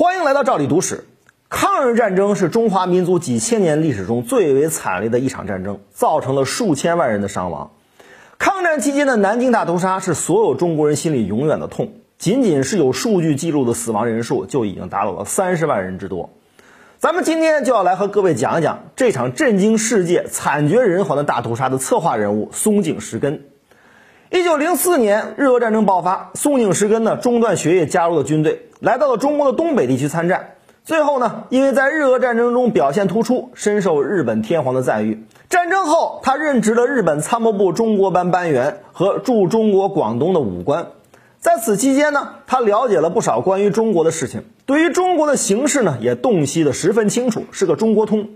欢迎来到赵理读史。抗日战争是中华民族几千年历史中最为惨烈的一场战争，造成了数千万人的伤亡。抗战期间的南京大屠杀是所有中国人心里永远的痛，仅仅是有数据记录的死亡人数就已经达到了三十万人之多。咱们今天就要来和各位讲一讲这场震惊世界、惨绝人寰的大屠杀的策划人物松井石根。一九零四年，日俄战争爆发，松井石根呢中断学业，加入了军队。来到了中国的东北地区参战，最后呢，因为在日俄战争中表现突出，深受日本天皇的赞誉。战争后，他任职了日本参谋部中国班班员和驻中国广东的武官。在此期间呢，他了解了不少关于中国的事情，对于中国的形势呢，也洞悉的十分清楚，是个中国通。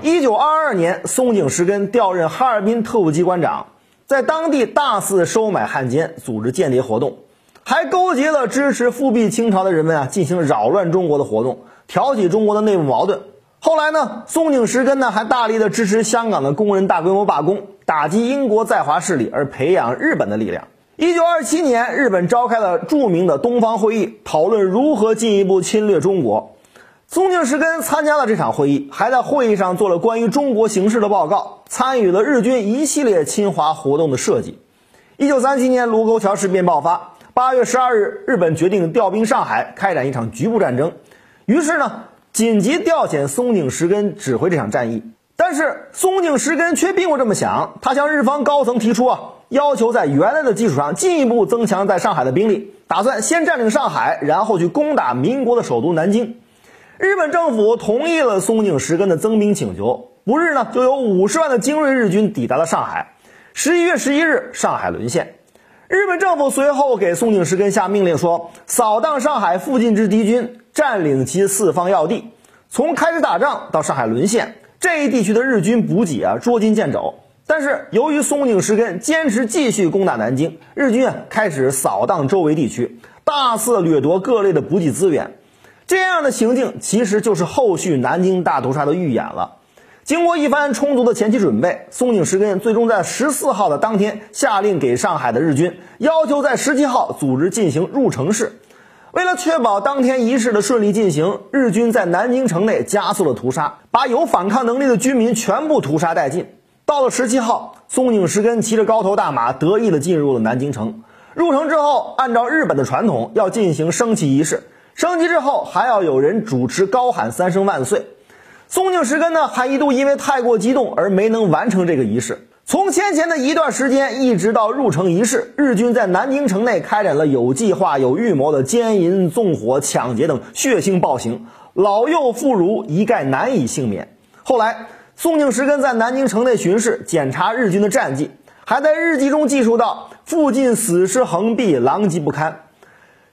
一九二二年，松井石根调任哈尔滨特务机关长，在当地大肆收买汉奸，组织间谍活动。还勾结了支持复辟清朝的人们啊，进行扰乱中国的活动，挑起中国的内部矛盾。后来呢，松井石根呢还大力的支持香港的工人大规模罢工，打击英国在华势力，而培养日本的力量。一九二七年，日本召开了著名的东方会议，讨论如何进一步侵略中国。松井石根参加了这场会议，还在会议上做了关于中国形势的报告，参与了日军一系列侵华活动的设计。一九三七年，卢沟桥事变爆发。八月十二日，日本决定调兵上海，开展一场局部战争。于是呢，紧急调遣松井石根指挥这场战役。但是松井石根却并不这么想，他向日方高层提出啊，要求在原来的基础上进一步增强在上海的兵力，打算先占领上海，然后去攻打民国的首都南京。日本政府同意了松井石根的增兵请求。不日呢，就有五十万的精锐日军抵达了上海。十一月十一日，上海沦陷。日本政府随后给松井石根下命令说：“扫荡上海附近之敌军，占领其四方要地。”从开始打仗到上海沦陷，这一地区的日军补给啊捉襟见肘。但是由于松井石根坚持继续攻打南京，日军啊开始扫荡周围地区，大肆掠夺各类的补给资源。这样的行径其实就是后续南京大屠杀的预演了。经过一番充足的前期准备，松井石根最终在十四号的当天下令给上海的日军，要求在十七号组织进行入城式。为了确保当天仪式的顺利进行，日军在南京城内加速了屠杀，把有反抗能力的居民全部屠杀殆尽。到了十七号，松井石根骑着高头大马，得意地进入了南京城。入城之后，按照日本的传统，要进行升旗仪式。升级之后，还要有人主持高喊三声万岁。松井石根呢，还一度因为太过激动而没能完成这个仪式。从先前的一段时间一直到入城仪式，日军在南京城内开展了有计划、有预谋的奸淫、纵火、抢劫等血腥暴行，老幼妇孺一概难以幸免。后来，松井石根在南京城内巡视，检查日军的战绩，还在日记中记述到：附近死尸横毙，狼藉不堪。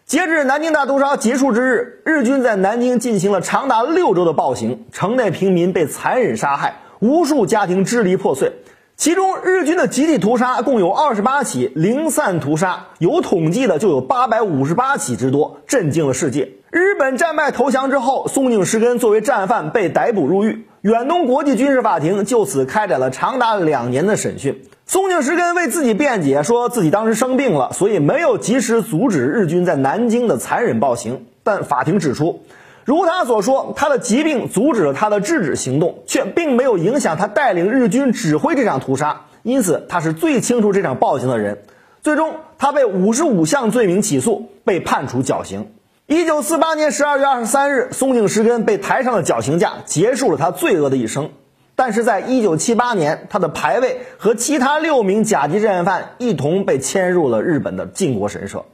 截至南京大屠杀结束之日，日军在南京进行了长达六周的暴行，城内平民被残忍杀害，无数家庭支离破碎。其中，日军的集体屠杀共有二十八起，零散屠杀有统计的就有八百五十八起之多，震惊了世界。日本战败投降之后，松井石根作为战犯被逮捕入狱，远东国际军事法庭就此开展了长达两年的审讯。松井石根为自己辩解，说自己当时生病了，所以没有及时阻止日军在南京的残忍暴行。但法庭指出，如他所说，他的疾病阻止了他的制止行动，却并没有影响他带领日军指挥这场屠杀。因此，他是最清楚这场暴行的人。最终，他被五十五项罪名起诉，被判处绞刑。一九四八年十二月二十三日，松井石根被抬上了绞刑架，结束了他罪恶的一生。但是在一九七八年，他的牌位和其他六名甲级战犯一同被迁入了日本的靖国神社。